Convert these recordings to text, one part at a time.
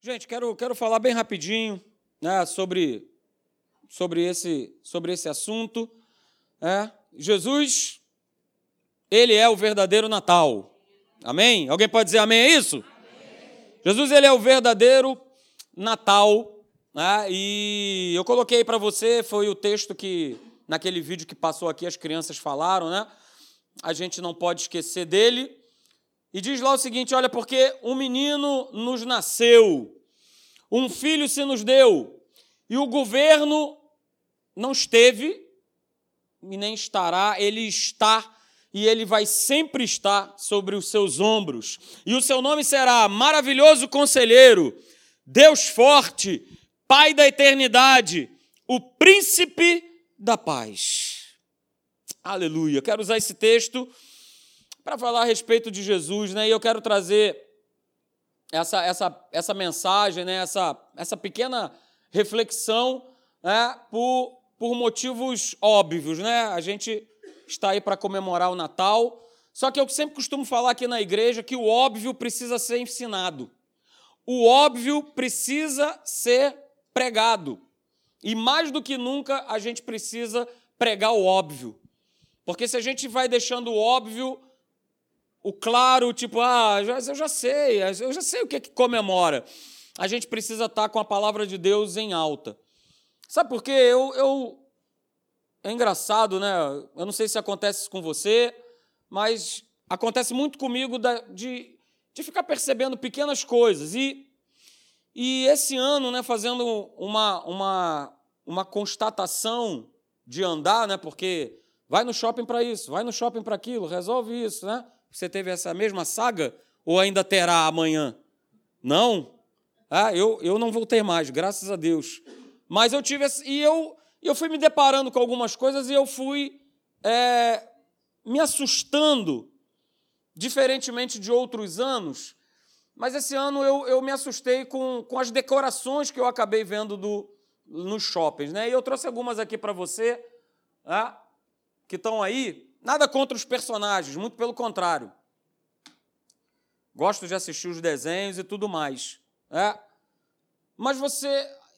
Gente, quero, quero falar bem rapidinho né, sobre, sobre, esse, sobre esse assunto. É. Jesus, ele é o verdadeiro Natal. Amém? Alguém pode dizer amém a isso? Amém. Jesus, ele é o verdadeiro Natal. Né, e eu coloquei para você, foi o texto que, naquele vídeo que passou aqui, as crianças falaram, né? A gente não pode esquecer dele. E diz lá o seguinte: olha, porque um menino nos nasceu, um filho se nos deu, e o governo não esteve e nem estará, ele está e ele vai sempre estar sobre os seus ombros. E o seu nome será Maravilhoso Conselheiro, Deus Forte, Pai da Eternidade, o Príncipe da Paz. Aleluia. Quero usar esse texto para falar a respeito de Jesus, né? E eu quero trazer essa, essa, essa mensagem, né? essa, essa pequena reflexão né? por, por motivos óbvios. Né? A gente está aí para comemorar o Natal. Só que eu sempre costumo falar aqui na igreja que o óbvio precisa ser ensinado. O óbvio precisa ser pregado. E mais do que nunca a gente precisa pregar o óbvio. Porque se a gente vai deixando o óbvio o claro, tipo, ah, eu já sei, eu já sei o que é que comemora. A gente precisa estar com a palavra de Deus em alta. Sabe por quê? Eu, eu, é engraçado, né? Eu não sei se acontece com você, mas acontece muito comigo de, de ficar percebendo pequenas coisas. E, e esse ano, né, fazendo uma, uma, uma constatação de andar, né? Porque vai no shopping para isso, vai no shopping para aquilo, resolve isso, né? Você teve essa mesma saga ou ainda terá amanhã? Não? Ah, eu, eu não vou ter mais, graças a Deus. Mas eu tive e eu eu fui me deparando com algumas coisas e eu fui é, me assustando, diferentemente de outros anos. Mas esse ano eu, eu me assustei com, com as decorações que eu acabei vendo do, nos shoppings. Né? E eu trouxe algumas aqui para você, né, que estão aí. Nada contra os personagens, muito pelo contrário. Gosto de assistir os desenhos e tudo mais. É. Mas você.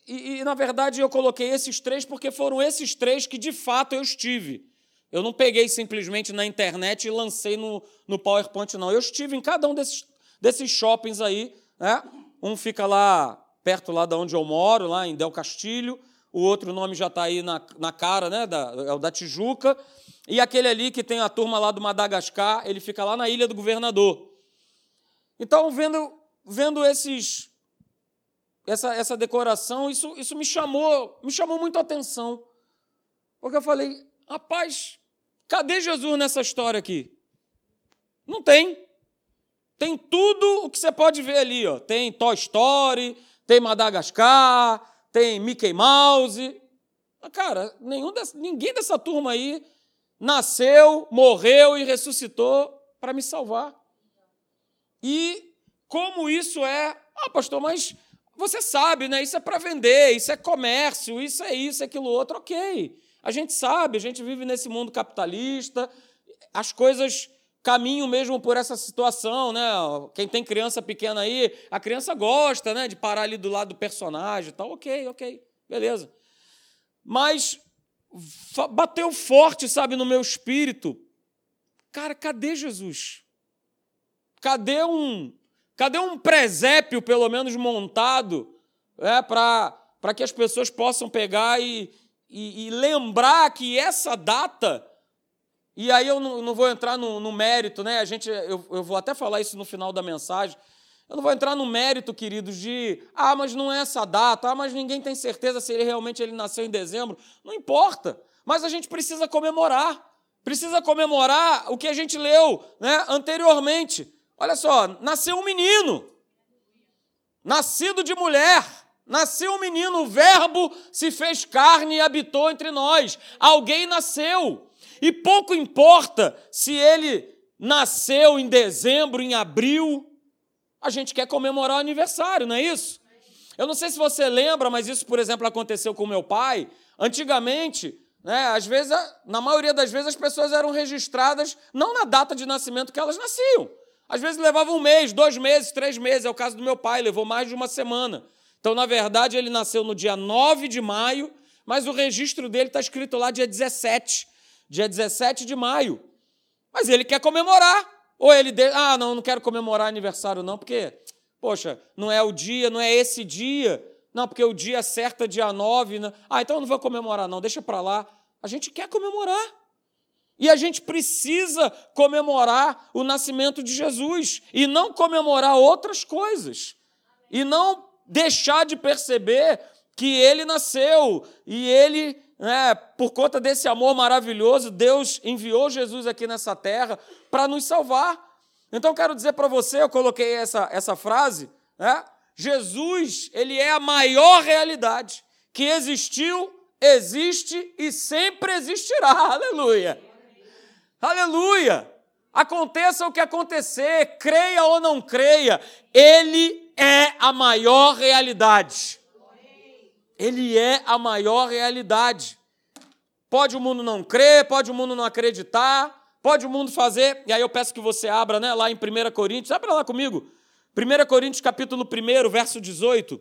E, e, na verdade eu coloquei esses três porque foram esses três que de fato eu estive. Eu não peguei simplesmente na internet e lancei no, no PowerPoint, não. Eu estive em cada um desses, desses shoppings aí. Né? Um fica lá perto lá de onde eu moro, lá em Del Castilho. O outro nome já está aí na, na cara, né? Da, é o da Tijuca. E aquele ali que tem a turma lá do Madagascar, ele fica lá na ilha do governador. Então, vendo, vendo esses, essa, essa decoração, isso, isso me chamou, me chamou muito a atenção. Porque eu falei, rapaz, cadê Jesus nessa história aqui? Não tem. Tem tudo o que você pode ver ali. Ó. Tem Toy Story, tem Madagascar, tem Mickey Mouse. Cara, nenhum dessa, ninguém dessa turma aí nasceu, morreu e ressuscitou para me salvar. E como isso é, ah, pastor, mas você sabe, né? Isso é para vender, isso é comércio, isso é isso, é aquilo outro, ok. A gente sabe, a gente vive nesse mundo capitalista, as coisas caminham mesmo por essa situação, né? Quem tem criança pequena aí, a criança gosta, né, de parar ali do lado do personagem, tal, ok, ok, beleza. Mas bateu forte, sabe, no meu espírito. Cara, cadê Jesus? Cadê um, cadê um presépio, pelo menos montado, é, para que as pessoas possam pegar e, e, e, lembrar que essa data. E aí eu não, não vou entrar no, no, mérito, né? A gente, eu, eu vou até falar isso no final da mensagem. Eu não vou entrar no mérito, queridos, de ah, mas não é essa data, ah, mas ninguém tem certeza se ele realmente ele nasceu em dezembro. Não importa. Mas a gente precisa comemorar. Precisa comemorar o que a gente leu né, anteriormente. Olha só, nasceu um menino. Nascido de mulher. Nasceu um menino, o Verbo se fez carne e habitou entre nós. Alguém nasceu. E pouco importa se ele nasceu em dezembro, em abril, a gente quer comemorar o aniversário, não é isso? Eu não sei se você lembra, mas isso, por exemplo, aconteceu com meu pai. Antigamente, né, às vezes, na maioria das vezes, as pessoas eram registradas não na data de nascimento que elas nasciam. Às vezes levava um mês, dois meses, três meses. É o caso do meu pai, levou mais de uma semana. Então, na verdade, ele nasceu no dia 9 de maio, mas o registro dele está escrito lá dia 17. Dia 17 de maio. Mas ele quer comemorar. Ou ele. De... Ah, não, não quero comemorar aniversário, não, porque, poxa, não é o dia, não é esse dia. Não, porque o dia certo é dia 9. Né? Ah, então eu não vou comemorar, não, deixa para lá. A gente quer comemorar. E a gente precisa comemorar o nascimento de Jesus e não comemorar outras coisas. E não deixar de perceber que ele nasceu e ele, né, por conta desse amor maravilhoso, Deus enviou Jesus aqui nessa terra para nos salvar. Então, quero dizer para você, eu coloquei essa, essa frase, né? Jesus, ele é a maior realidade que existiu, existe e sempre existirá. Aleluia. Aleluia! Aconteça o que acontecer, creia ou não creia, Ele é a maior realidade. Ele é a maior realidade. Pode o mundo não crer, pode o mundo não acreditar, pode o mundo fazer, e aí eu peço que você abra né, lá em 1 Coríntios, abra lá comigo. 1 Coríntios capítulo 1, verso 18.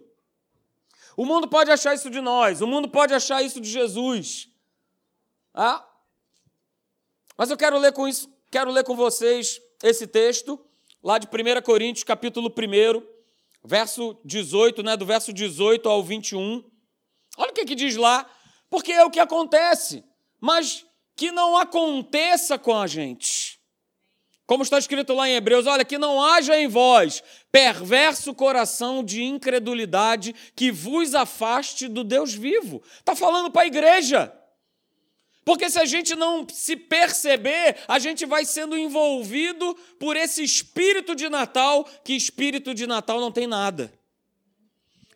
O mundo pode achar isso de nós, o mundo pode achar isso de Jesus. Ah, mas eu quero ler com isso, quero ler com vocês esse texto lá de 1 Coríntios, capítulo 1, verso 18, né, do verso 18 ao 21. Olha o que, que diz lá, porque é o que acontece, mas que não aconteça com a gente. Como está escrito lá em Hebreus, olha, que não haja em vós perverso coração de incredulidade que vos afaste do Deus vivo. Está falando para a igreja. Porque se a gente não se perceber, a gente vai sendo envolvido por esse espírito de Natal, que espírito de Natal não tem nada.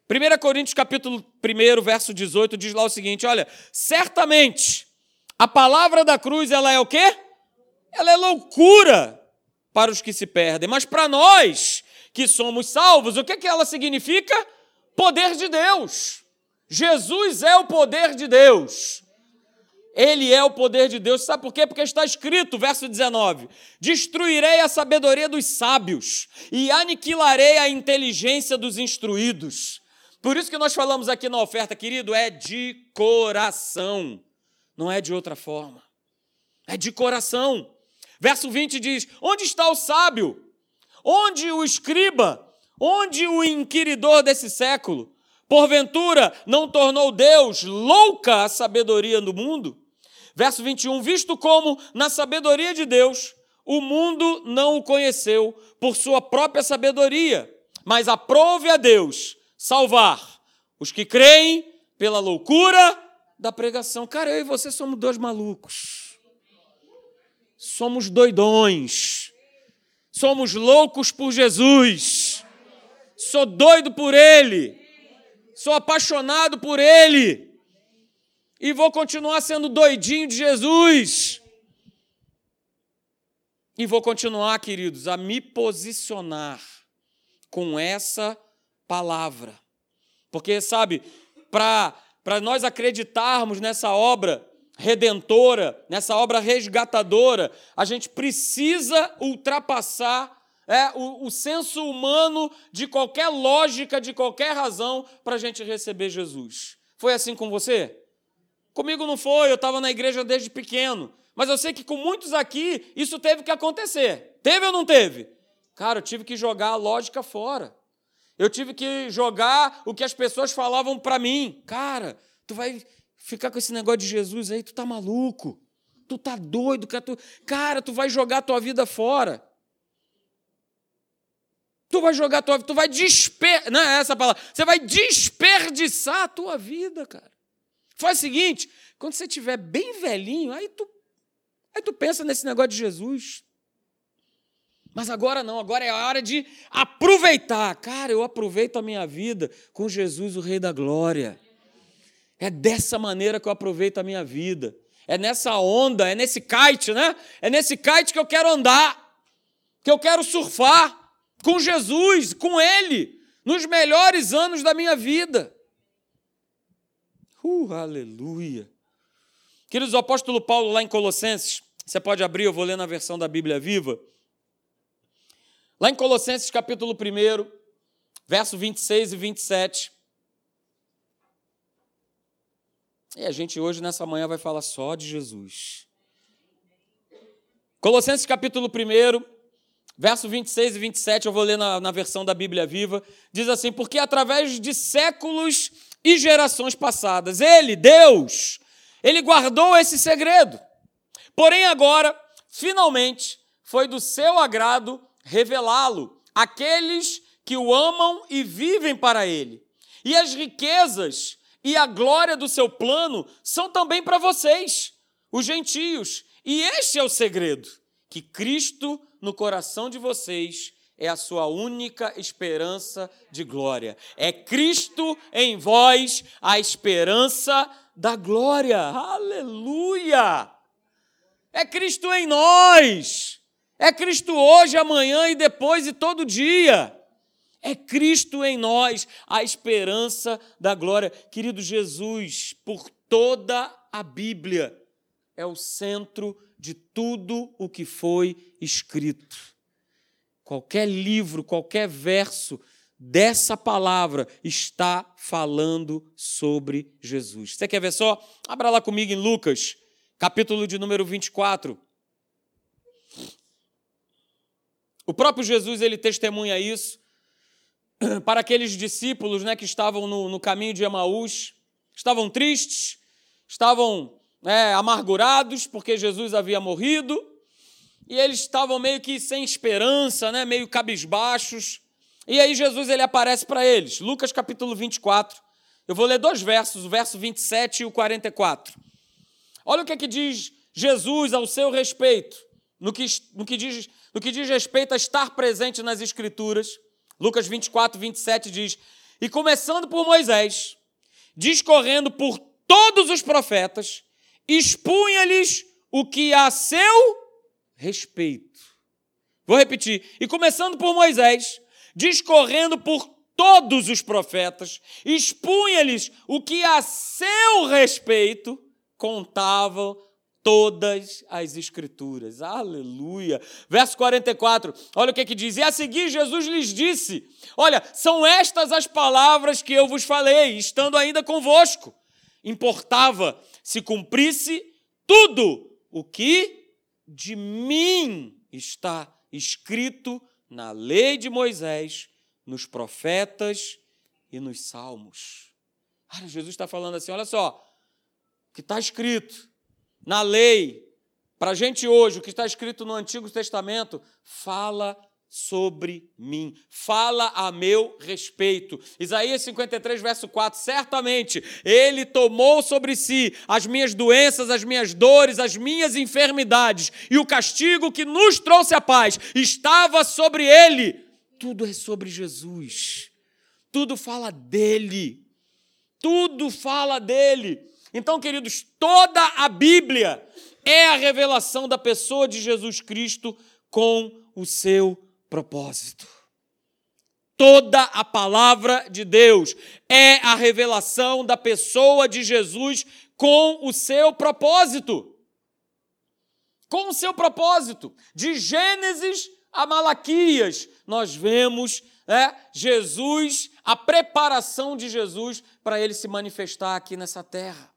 1 Coríntios capítulo 1, verso 18, diz lá o seguinte: olha, certamente a palavra da cruz ela é o quê? Ela é loucura para os que se perdem, mas para nós que somos salvos, o que, que ela significa? Poder de Deus. Jesus é o poder de Deus. Ele é o poder de Deus. Sabe por quê? Porque está escrito, verso 19: Destruirei a sabedoria dos sábios e aniquilarei a inteligência dos instruídos. Por isso que nós falamos aqui na oferta, querido, é de coração, não é de outra forma. É de coração. Verso 20 diz: Onde está o sábio? Onde o escriba? Onde o inquiridor desse século? Porventura não tornou Deus louca a sabedoria do mundo? Verso 21: Visto como, na sabedoria de Deus, o mundo não o conheceu por sua própria sabedoria, mas aprove a Deus salvar os que creem pela loucura da pregação. Cara, eu e você somos dois malucos. Somos doidões. Somos loucos por Jesus. Sou doido por Ele. Sou apaixonado por Ele e vou continuar sendo doidinho de Jesus. E vou continuar, queridos, a me posicionar com essa palavra. Porque, sabe, para nós acreditarmos nessa obra redentora, nessa obra resgatadora, a gente precisa ultrapassar é, o, o senso humano de qualquer lógica, de qualquer razão, para a gente receber Jesus. Foi assim com você? Comigo não foi, eu estava na igreja desde pequeno. Mas eu sei que com muitos aqui isso teve que acontecer. Teve ou não teve? Cara, eu tive que jogar a lógica fora. Eu tive que jogar o que as pessoas falavam para mim. Cara, tu vai ficar com esse negócio de Jesus aí, tu tá maluco. Tu tá doido, cara, tu, cara, tu vai jogar a tua vida fora. Tu vai jogar a tua vida, tu vai desper, não é essa palavra. Você vai desperdiçar a tua vida, cara. Faz o seguinte, quando você estiver bem velhinho, aí tu, aí tu pensa nesse negócio de Jesus. Mas agora não, agora é a hora de aproveitar. Cara, eu aproveito a minha vida com Jesus, o Rei da Glória. É dessa maneira que eu aproveito a minha vida. É nessa onda, é nesse kite, né? É nesse kite que eu quero andar, que eu quero surfar com Jesus, com Ele, nos melhores anos da minha vida. Uh, aleluia. Queridos, o apóstolo Paulo, lá em Colossenses, você pode abrir, eu vou ler na versão da Bíblia viva. Lá em Colossenses capítulo 1, verso 26 e 27. E a gente hoje, nessa manhã, vai falar só de Jesus. Colossenses capítulo 1, verso 26 e 27, eu vou ler na, na versão da Bíblia Viva, diz assim: Porque através de séculos e gerações passadas, Ele, Deus, Ele guardou esse segredo. Porém, agora, finalmente, foi do seu agrado revelá-lo àqueles que o amam e vivem para Ele. E as riquezas e a glória do seu plano são também para vocês, os gentios. E este é o segredo: que Cristo no coração de vocês é a sua única esperança de glória. É Cristo em vós a esperança da glória. Aleluia! É Cristo em nós. É Cristo hoje, amanhã e depois e todo dia. É Cristo em nós, a esperança da glória. Querido Jesus, por toda a Bíblia, é o centro de tudo o que foi escrito. Qualquer livro, qualquer verso dessa palavra está falando sobre Jesus. Você quer ver só? Abra lá comigo em Lucas, capítulo de número 24. O próprio Jesus ele testemunha isso para aqueles discípulos né, que estavam no, no caminho de Emaús, estavam tristes, estavam é, amargurados porque Jesus havia morrido, e eles estavam meio que sem esperança, né, meio cabisbaixos. E aí Jesus ele aparece para eles, Lucas capítulo 24. Eu vou ler dois versos, o verso 27 e o 44. Olha o que é que diz Jesus ao seu respeito, no que, no que, diz, no que diz respeito a estar presente nas Escrituras. Lucas 24, 27 diz: E começando por Moisés, discorrendo por todos os profetas, expunha-lhes o que a seu respeito. Vou repetir. E começando por Moisés, discorrendo por todos os profetas, expunha-lhes o que a seu respeito contavam todas as Escrituras. Aleluia. Verso 44, olha o que, que diz. E a seguir, Jesus lhes disse: Olha, são estas as palavras que eu vos falei, estando ainda convosco. Importava se cumprisse tudo o que de mim está escrito na lei de Moisés, nos profetas e nos salmos. Jesus está falando assim: olha só, o que está escrito na lei, para a gente hoje, o que está escrito no Antigo Testamento, fala sobre mim, fala a meu respeito. Isaías 53, verso 4: certamente ele tomou sobre si as minhas doenças, as minhas dores, as minhas enfermidades, e o castigo que nos trouxe a paz estava sobre ele. Tudo é sobre Jesus, tudo fala dele, tudo fala dele. Então, queridos, toda a Bíblia é a revelação da pessoa de Jesus Cristo com o seu propósito. Toda a palavra de Deus é a revelação da pessoa de Jesus com o seu propósito. Com o seu propósito. De Gênesis a Malaquias, nós vemos é, Jesus, a preparação de Jesus para ele se manifestar aqui nessa terra.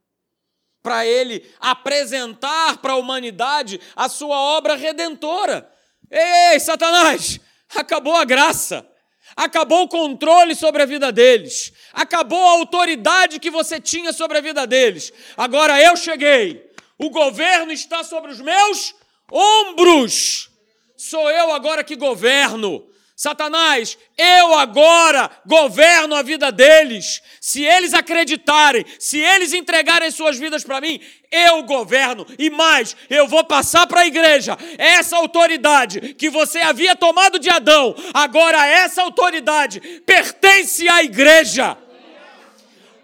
Para ele apresentar para a humanidade a sua obra redentora. Ei, Satanás, acabou a graça, acabou o controle sobre a vida deles, acabou a autoridade que você tinha sobre a vida deles. Agora eu cheguei, o governo está sobre os meus ombros. Sou eu agora que governo. Satanás, eu agora governo a vida deles. Se eles acreditarem, se eles entregarem suas vidas para mim, eu governo. E mais, eu vou passar para a igreja essa autoridade que você havia tomado de Adão. Agora, essa autoridade pertence à igreja.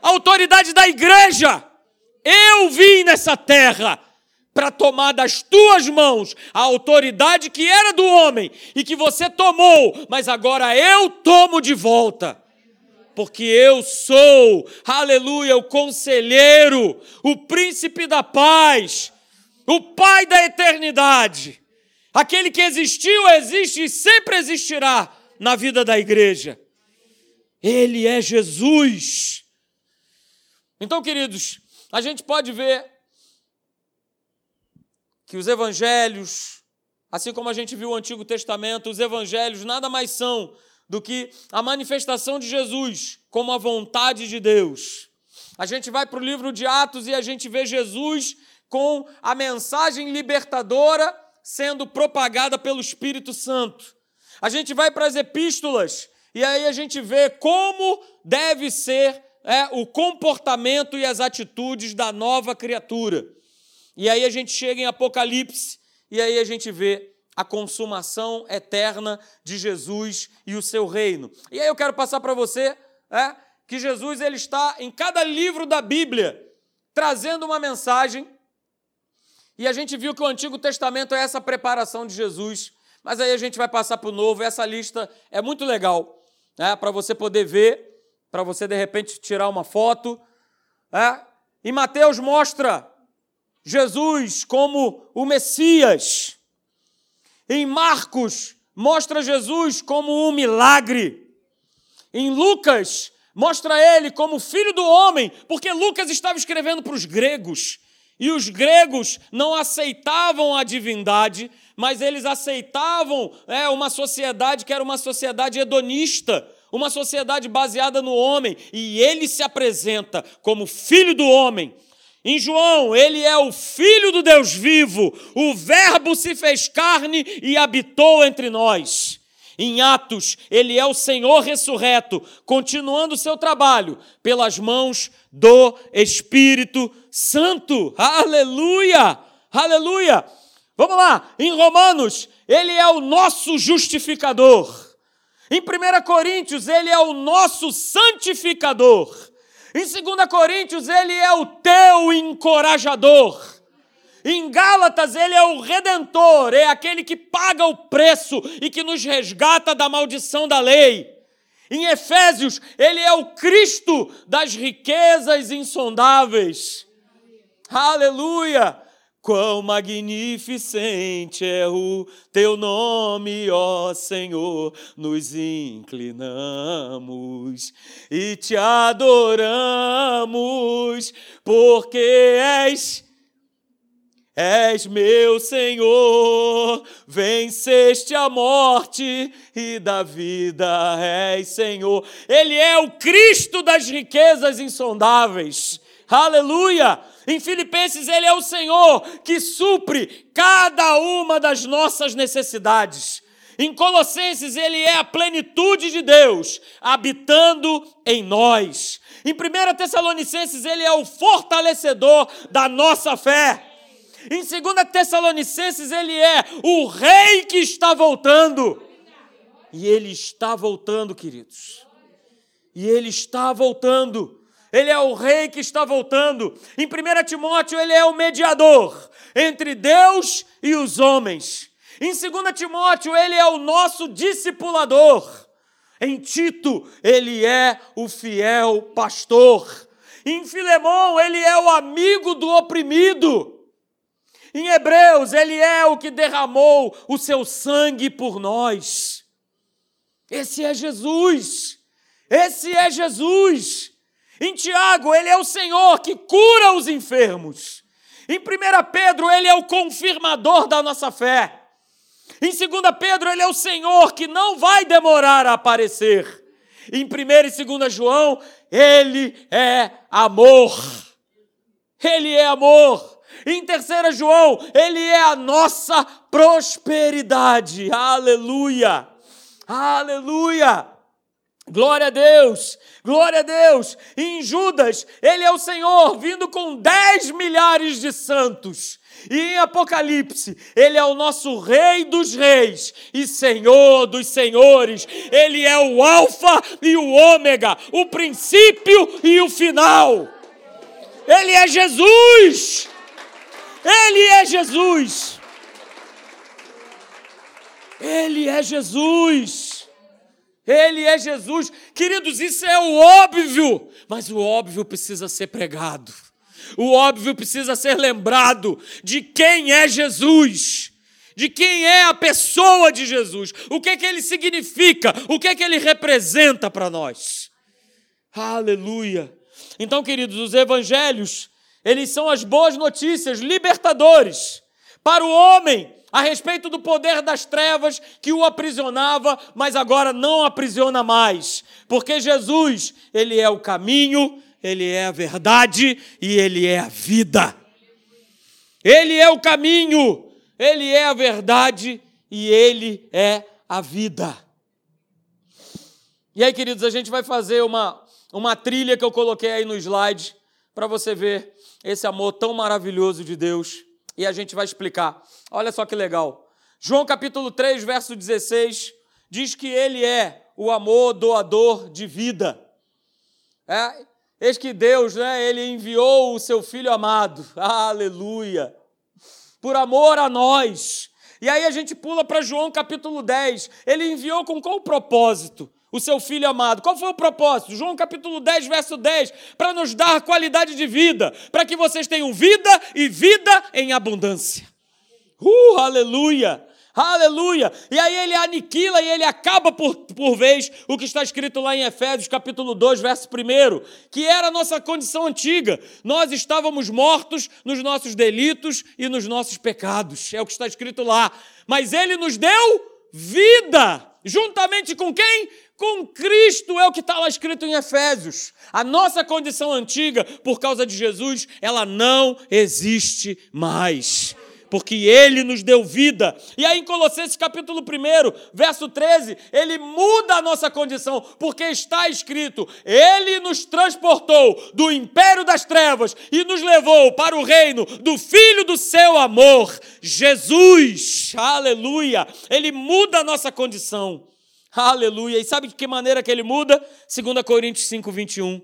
A autoridade da igreja. Eu vim nessa terra para tomar das tuas mãos a autoridade que era do homem e que você tomou, mas agora eu tomo de volta. Porque eu sou, aleluia, o conselheiro, o príncipe da paz, o pai da eternidade. Aquele que existiu, existe e sempre existirá na vida da igreja. Ele é Jesus. Então, queridos, a gente pode ver que os evangelhos, assim como a gente viu o Antigo Testamento, os evangelhos nada mais são do que a manifestação de Jesus como a vontade de Deus. A gente vai para o livro de Atos e a gente vê Jesus com a mensagem libertadora sendo propagada pelo Espírito Santo. A gente vai para as epístolas e aí a gente vê como deve ser é, o comportamento e as atitudes da nova criatura. E aí a gente chega em Apocalipse e aí a gente vê a consumação eterna de Jesus e o seu reino. E aí eu quero passar para você é, que Jesus ele está em cada livro da Bíblia trazendo uma mensagem. E a gente viu que o Antigo Testamento é essa preparação de Jesus, mas aí a gente vai passar para o Novo. Essa lista é muito legal, né, para você poder ver, para você de repente tirar uma foto. É? E Mateus mostra Jesus como o Messias. Em Marcos, mostra Jesus como um milagre. Em Lucas, mostra ele como filho do homem, porque Lucas estava escrevendo para os gregos. E os gregos não aceitavam a divindade, mas eles aceitavam é, uma sociedade que era uma sociedade hedonista, uma sociedade baseada no homem. E ele se apresenta como filho do homem, em João, ele é o Filho do Deus vivo, o Verbo se fez carne e habitou entre nós. Em Atos, ele é o Senhor ressurreto, continuando o seu trabalho pelas mãos do Espírito Santo. Aleluia! Aleluia! Vamos lá, em Romanos, ele é o nosso justificador. Em 1 Coríntios, ele é o nosso santificador. Em 2 Coríntios, ele é o teu encorajador. Em Gálatas, ele é o redentor, é aquele que paga o preço e que nos resgata da maldição da lei. Em Efésios, ele é o Cristo das riquezas insondáveis. Aleluia! Quão magnificente é o teu nome, ó Senhor, nos inclinamos e te adoramos, porque és És meu Senhor, venceste a morte e da vida és Senhor. Ele é o Cristo das riquezas insondáveis. Aleluia! Em Filipenses, Ele é o Senhor que supre cada uma das nossas necessidades. Em Colossenses, Ele é a plenitude de Deus habitando em nós. Em 1 Tessalonicenses, Ele é o fortalecedor da nossa fé. Em 2 Tessalonicenses, Ele é o Rei que está voltando. E Ele está voltando, queridos. E Ele está voltando ele é o rei que está voltando. Em 1 Timóteo, ele é o mediador entre Deus e os homens. Em 2 Timóteo, ele é o nosso discipulador. Em Tito, ele é o fiel pastor. Em Filemão, ele é o amigo do oprimido. Em Hebreus, ele é o que derramou o seu sangue por nós. Esse é Jesus. Esse é Jesus. Em Tiago, ele é o Senhor que cura os enfermos. Em 1 Pedro, ele é o confirmador da nossa fé. Em 2 Pedro, ele é o Senhor que não vai demorar a aparecer. Em 1 e 2 João, ele é amor. Ele é amor. Em 3 João, ele é a nossa prosperidade. Aleluia! Aleluia! Glória a Deus, glória a Deus. E em Judas, ele é o Senhor vindo com dez milhares de santos. E em Apocalipse, ele é o nosso Rei dos Reis e Senhor dos Senhores. Ele é o Alfa e o Ômega, o princípio e o final. Ele é Jesus. Ele é Jesus. Ele é Jesus. Ele é Jesus. Queridos, isso é o óbvio, mas o óbvio precisa ser pregado. O óbvio precisa ser lembrado de quem é Jesus. de quem é a pessoa de Jesus, o que é que ele significa, o que é que ele representa para nós. Aleluia. Então, queridos, os evangelhos, eles são as boas notícias libertadores para o homem a respeito do poder das trevas que o aprisionava, mas agora não aprisiona mais, porque Jesus, ele é o caminho, ele é a verdade e ele é a vida. Ele é o caminho, ele é a verdade e ele é a vida. E aí, queridos, a gente vai fazer uma, uma trilha que eu coloquei aí no slide para você ver esse amor tão maravilhoso de Deus e a gente vai explicar. Olha só que legal. João capítulo 3, verso 16, diz que ele é o amor doador de vida. É, eis que Deus, né, ele enviou o seu filho amado. Aleluia. Por amor a nós. E aí a gente pula para João capítulo 10. Ele enviou com qual propósito? O seu filho amado. Qual foi o propósito? João capítulo 10, verso 10, para nos dar qualidade de vida, para que vocês tenham vida e vida em abundância. Uh, aleluia! Aleluia! E aí ele aniquila e ele acaba por, por vez o que está escrito lá em Efésios, capítulo 2, verso 1, que era a nossa condição antiga. Nós estávamos mortos nos nossos delitos e nos nossos pecados. É o que está escrito lá. Mas ele nos deu vida. Juntamente com quem? Com Cristo é o que está lá escrito em Efésios. A nossa condição antiga, por causa de Jesus, ela não existe mais porque ele nos deu vida. E aí em Colossenses capítulo 1, verso 13, ele muda a nossa condição, porque está escrito: ele nos transportou do império das trevas e nos levou para o reino do filho do seu amor, Jesus. Aleluia! Ele muda a nossa condição. Aleluia! E sabe de que maneira que ele muda? 2 Coríntios 5, 21.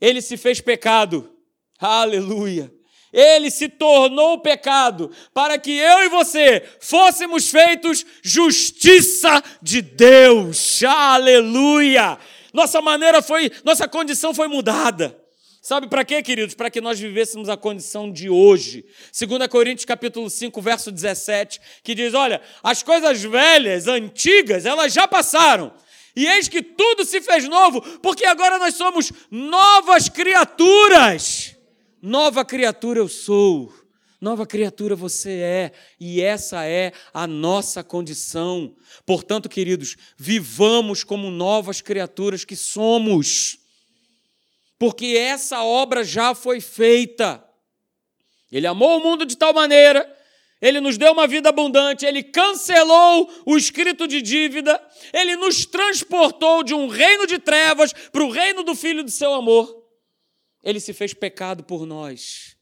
Ele se fez pecado. Aleluia! Ele se tornou pecado para que eu e você fôssemos feitos justiça de Deus. Aleluia! Nossa maneira foi, nossa condição foi mudada. Sabe para quê, queridos? Para que nós vivêssemos a condição de hoje. 2 Coríntios capítulo 5, verso 17, que diz: "Olha, as coisas velhas, antigas, elas já passaram. E eis que tudo se fez novo, porque agora nós somos novas criaturas." Nova criatura eu sou, nova criatura você é, e essa é a nossa condição. Portanto, queridos, vivamos como novas criaturas que somos, porque essa obra já foi feita. Ele amou o mundo de tal maneira ele nos deu uma vida abundante, ele cancelou o escrito de dívida, ele nos transportou de um reino de trevas para o reino do Filho do seu amor. Ele se fez pecado por nós,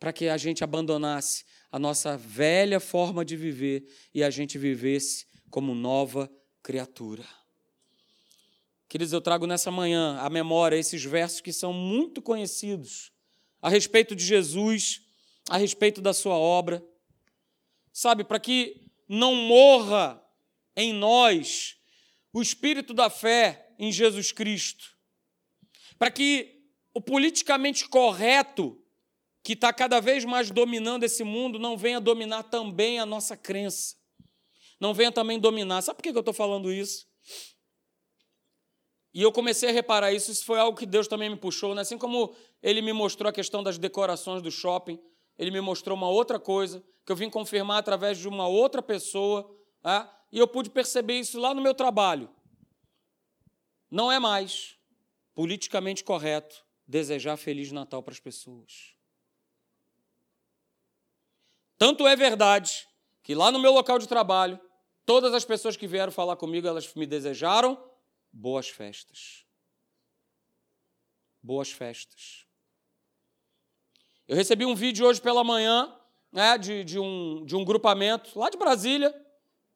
para que a gente abandonasse a nossa velha forma de viver e a gente vivesse como nova criatura. Queridos, eu trago nessa manhã à memória esses versos que são muito conhecidos a respeito de Jesus, a respeito da sua obra. Sabe, para que não morra em nós o espírito da fé em Jesus Cristo, para que o politicamente correto, que está cada vez mais dominando esse mundo, não venha dominar também a nossa crença. Não venha também dominar. Sabe por que eu estou falando isso? E eu comecei a reparar isso, isso foi algo que Deus também me puxou, né? assim como Ele me mostrou a questão das decorações do shopping, Ele me mostrou uma outra coisa, que eu vim confirmar através de uma outra pessoa, né? e eu pude perceber isso lá no meu trabalho. Não é mais politicamente correto desejar Feliz Natal para as pessoas. Tanto é verdade que lá no meu local de trabalho, todas as pessoas que vieram falar comigo, elas me desejaram boas festas. Boas festas. Eu recebi um vídeo hoje pela manhã né, de, de, um, de um grupamento lá de Brasília,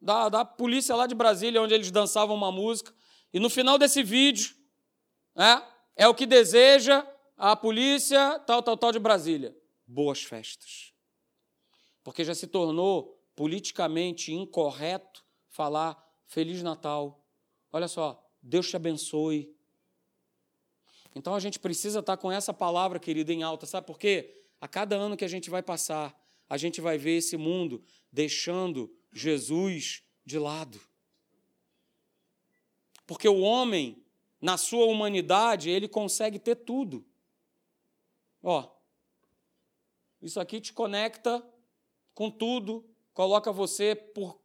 da, da polícia lá de Brasília, onde eles dançavam uma música. E no final desse vídeo, né, é o que deseja a polícia tal, tal, tal de Brasília. Boas festas. Porque já se tornou politicamente incorreto falar Feliz Natal. Olha só, Deus te abençoe. Então a gente precisa estar com essa palavra, querida, em alta, sabe por quê? A cada ano que a gente vai passar, a gente vai ver esse mundo deixando Jesus de lado. Porque o homem, na sua humanidade, ele consegue ter tudo. Ó, isso aqui te conecta com tudo, coloca você por,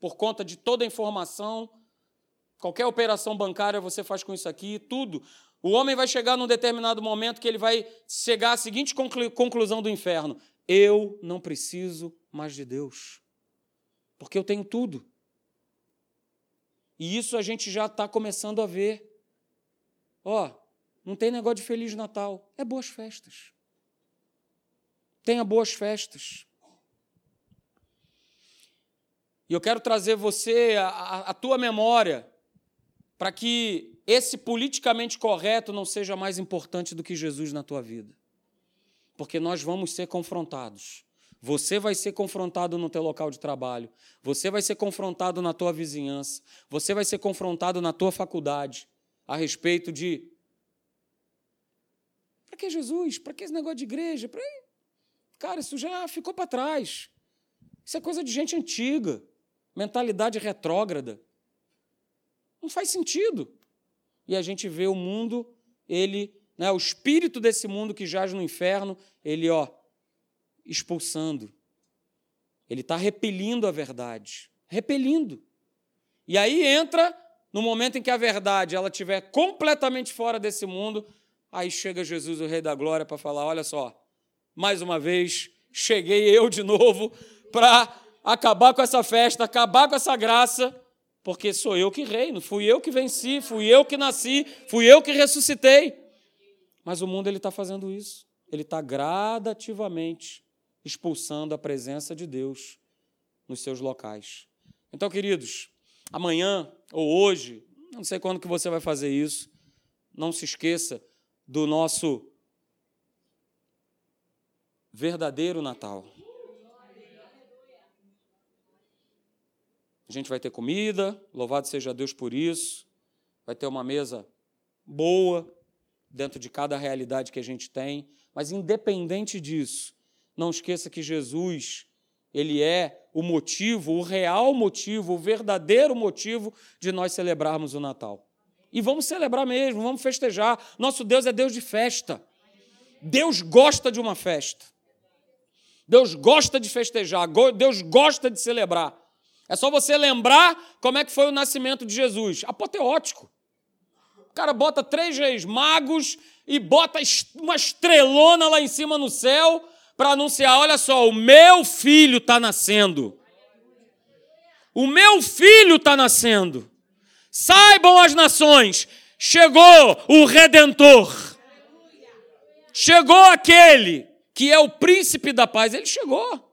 por conta de toda a informação. Qualquer operação bancária você faz com isso aqui, tudo. O homem vai chegar num determinado momento que ele vai chegar à seguinte conclusão do inferno: eu não preciso mais de Deus, porque eu tenho tudo. E isso a gente já está começando a ver. Ó, não tem negócio de Feliz Natal, é boas festas. Tenha boas festas. E eu quero trazer você, a, a tua memória, para que esse politicamente correto não seja mais importante do que Jesus na tua vida. Porque nós vamos ser confrontados. Você vai ser confrontado no teu local de trabalho, você vai ser confrontado na tua vizinhança, você vai ser confrontado na tua faculdade a respeito de para que Jesus? Para que esse negócio de igreja? Pra... Cara, isso já ficou para trás. Isso é coisa de gente antiga, mentalidade retrógrada. Não faz sentido. E a gente vê o mundo, ele, né, o espírito desse mundo que jaz no inferno, ele, ó, expulsando. Ele está repelindo a verdade. Repelindo. E aí entra no momento em que a verdade ela estiver completamente fora desse mundo, aí chega Jesus, o Rei da Glória, para falar: olha só, mais uma vez, cheguei eu de novo para acabar com essa festa, acabar com essa graça, porque sou eu que reino, fui eu que venci, fui eu que nasci, fui eu que ressuscitei. Mas o mundo ele está fazendo isso. Ele está gradativamente expulsando a presença de Deus nos seus locais. Então, queridos, amanhã ou hoje, não sei quando que você vai fazer isso, não se esqueça do nosso verdadeiro Natal. A gente vai ter comida, louvado seja Deus por isso. Vai ter uma mesa boa dentro de cada realidade que a gente tem, mas independente disso, não esqueça que Jesus, ele é o motivo, o real motivo, o verdadeiro motivo de nós celebrarmos o Natal. E vamos celebrar mesmo, vamos festejar. Nosso Deus é Deus de festa. Deus gosta de uma festa. Deus gosta de festejar, Deus gosta de celebrar. É só você lembrar como é que foi o nascimento de Jesus. Apoteótico. O cara bota três reis magos e bota uma estrelona lá em cima no céu para anunciar: olha só, o meu filho está nascendo. O meu filho está nascendo. Saibam as nações, chegou o redentor. Chegou aquele que é o príncipe da paz. Ele chegou.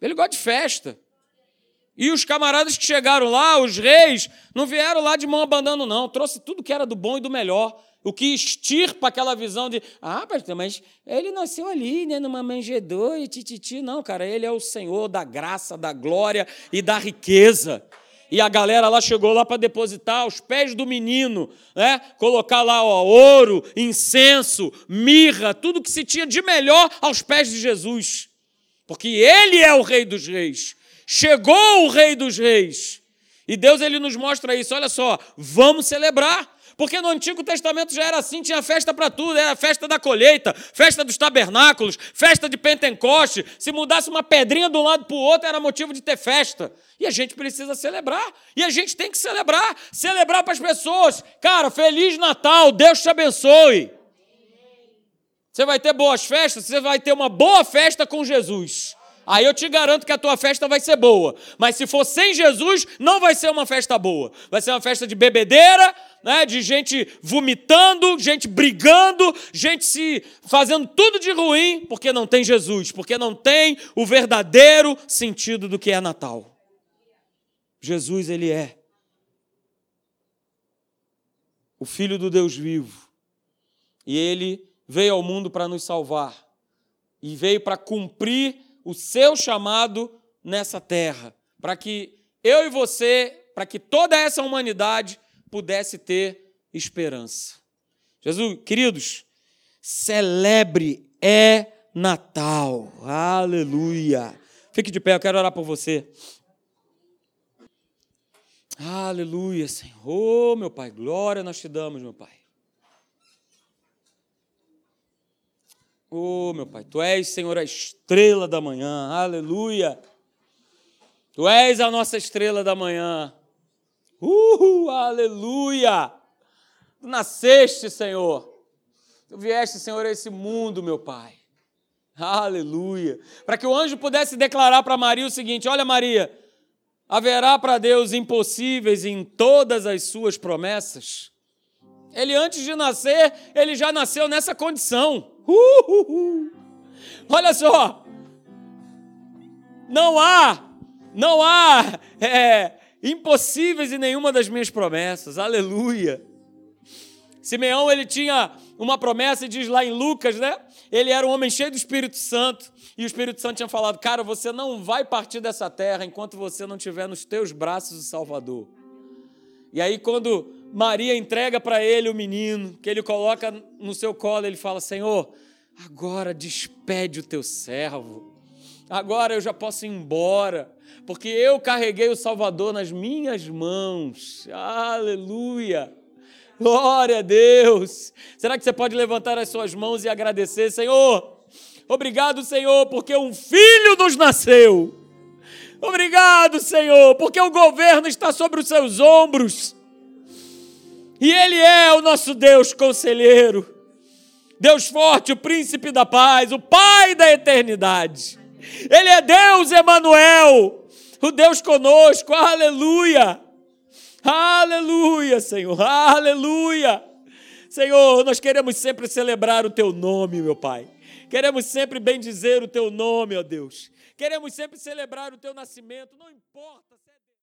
Ele gosta de festa. E os camaradas que chegaram lá, os reis, não vieram lá de mão abandando, não. Trouxe tudo que era do bom e do melhor o que extirpa aquela visão de, ah, pastor, mas ele nasceu ali, né, numa manjedoura e tititi. Não, cara, ele é o Senhor da graça, da glória e da riqueza. E a galera lá chegou lá para depositar aos pés do menino, né? Colocar lá ó, ouro, incenso, mirra, tudo que se tinha de melhor aos pés de Jesus. Porque ele é o rei dos reis. Chegou o rei dos reis. E Deus ele nos mostra isso. Olha só, vamos celebrar. Porque no Antigo Testamento já era assim, tinha festa para tudo, era festa da colheita, festa dos tabernáculos, festa de Pentecoste. Se mudasse uma pedrinha de um lado para o outro, era motivo de ter festa. E a gente precisa celebrar. E a gente tem que celebrar. Celebrar para as pessoas. Cara, Feliz Natal, Deus te abençoe. Você vai ter boas festas, você vai ter uma boa festa com Jesus. Aí eu te garanto que a tua festa vai ser boa. Mas se for sem Jesus, não vai ser uma festa boa. Vai ser uma festa de bebedeira, né, de gente vomitando, gente brigando, gente se fazendo tudo de ruim, porque não tem Jesus, porque não tem o verdadeiro sentido do que é Natal. Jesus, ele é o Filho do Deus vivo. E ele veio ao mundo para nos salvar. E veio para cumprir o seu chamado nessa terra, para que eu e você, para que toda essa humanidade pudesse ter esperança. Jesus, queridos, celebre é Natal. Aleluia. Fique de pé, eu quero orar por você. Aleluia, Senhor. Oh, meu Pai, glória nós te damos, meu Pai. Oh, meu Pai, Tu és, Senhor, a estrela da manhã. Aleluia. Tu és a nossa estrela da manhã. Uh, aleluia. Tu nasceste, Senhor. Tu vieste, Senhor, a esse mundo, meu Pai. Aleluia. Para que o anjo pudesse declarar para Maria o seguinte: Olha, Maria, haverá para Deus impossíveis em todas as suas promessas. Ele, antes de nascer, ele já nasceu nessa condição. Uhul. Olha só, não há, não há é, impossíveis em nenhuma das minhas promessas. Aleluia. Simeão, ele tinha uma promessa, e diz lá em Lucas, né? Ele era um homem cheio do Espírito Santo, e o Espírito Santo tinha falado: Cara, você não vai partir dessa terra enquanto você não tiver nos teus braços o Salvador. E aí, quando Maria entrega para ele o menino, que ele coloca no seu colo, ele fala: Senhor, agora despede o teu servo, agora eu já posso ir embora, porque eu carreguei o Salvador nas minhas mãos. Aleluia! Glória a Deus! Será que você pode levantar as suas mãos e agradecer, Senhor? Obrigado, Senhor, porque um filho nos nasceu. Obrigado, Senhor, porque o governo está sobre os seus ombros. E Ele é o nosso Deus conselheiro, Deus forte, o príncipe da paz, o Pai da eternidade. Ele é Deus Emanuel, o Deus conosco, aleluia. Aleluia, Senhor, aleluia. Senhor, nós queremos sempre celebrar o teu nome, meu Pai. Queremos sempre bendizer o teu nome, ó Deus. Queremos sempre celebrar o teu nascimento, não importa.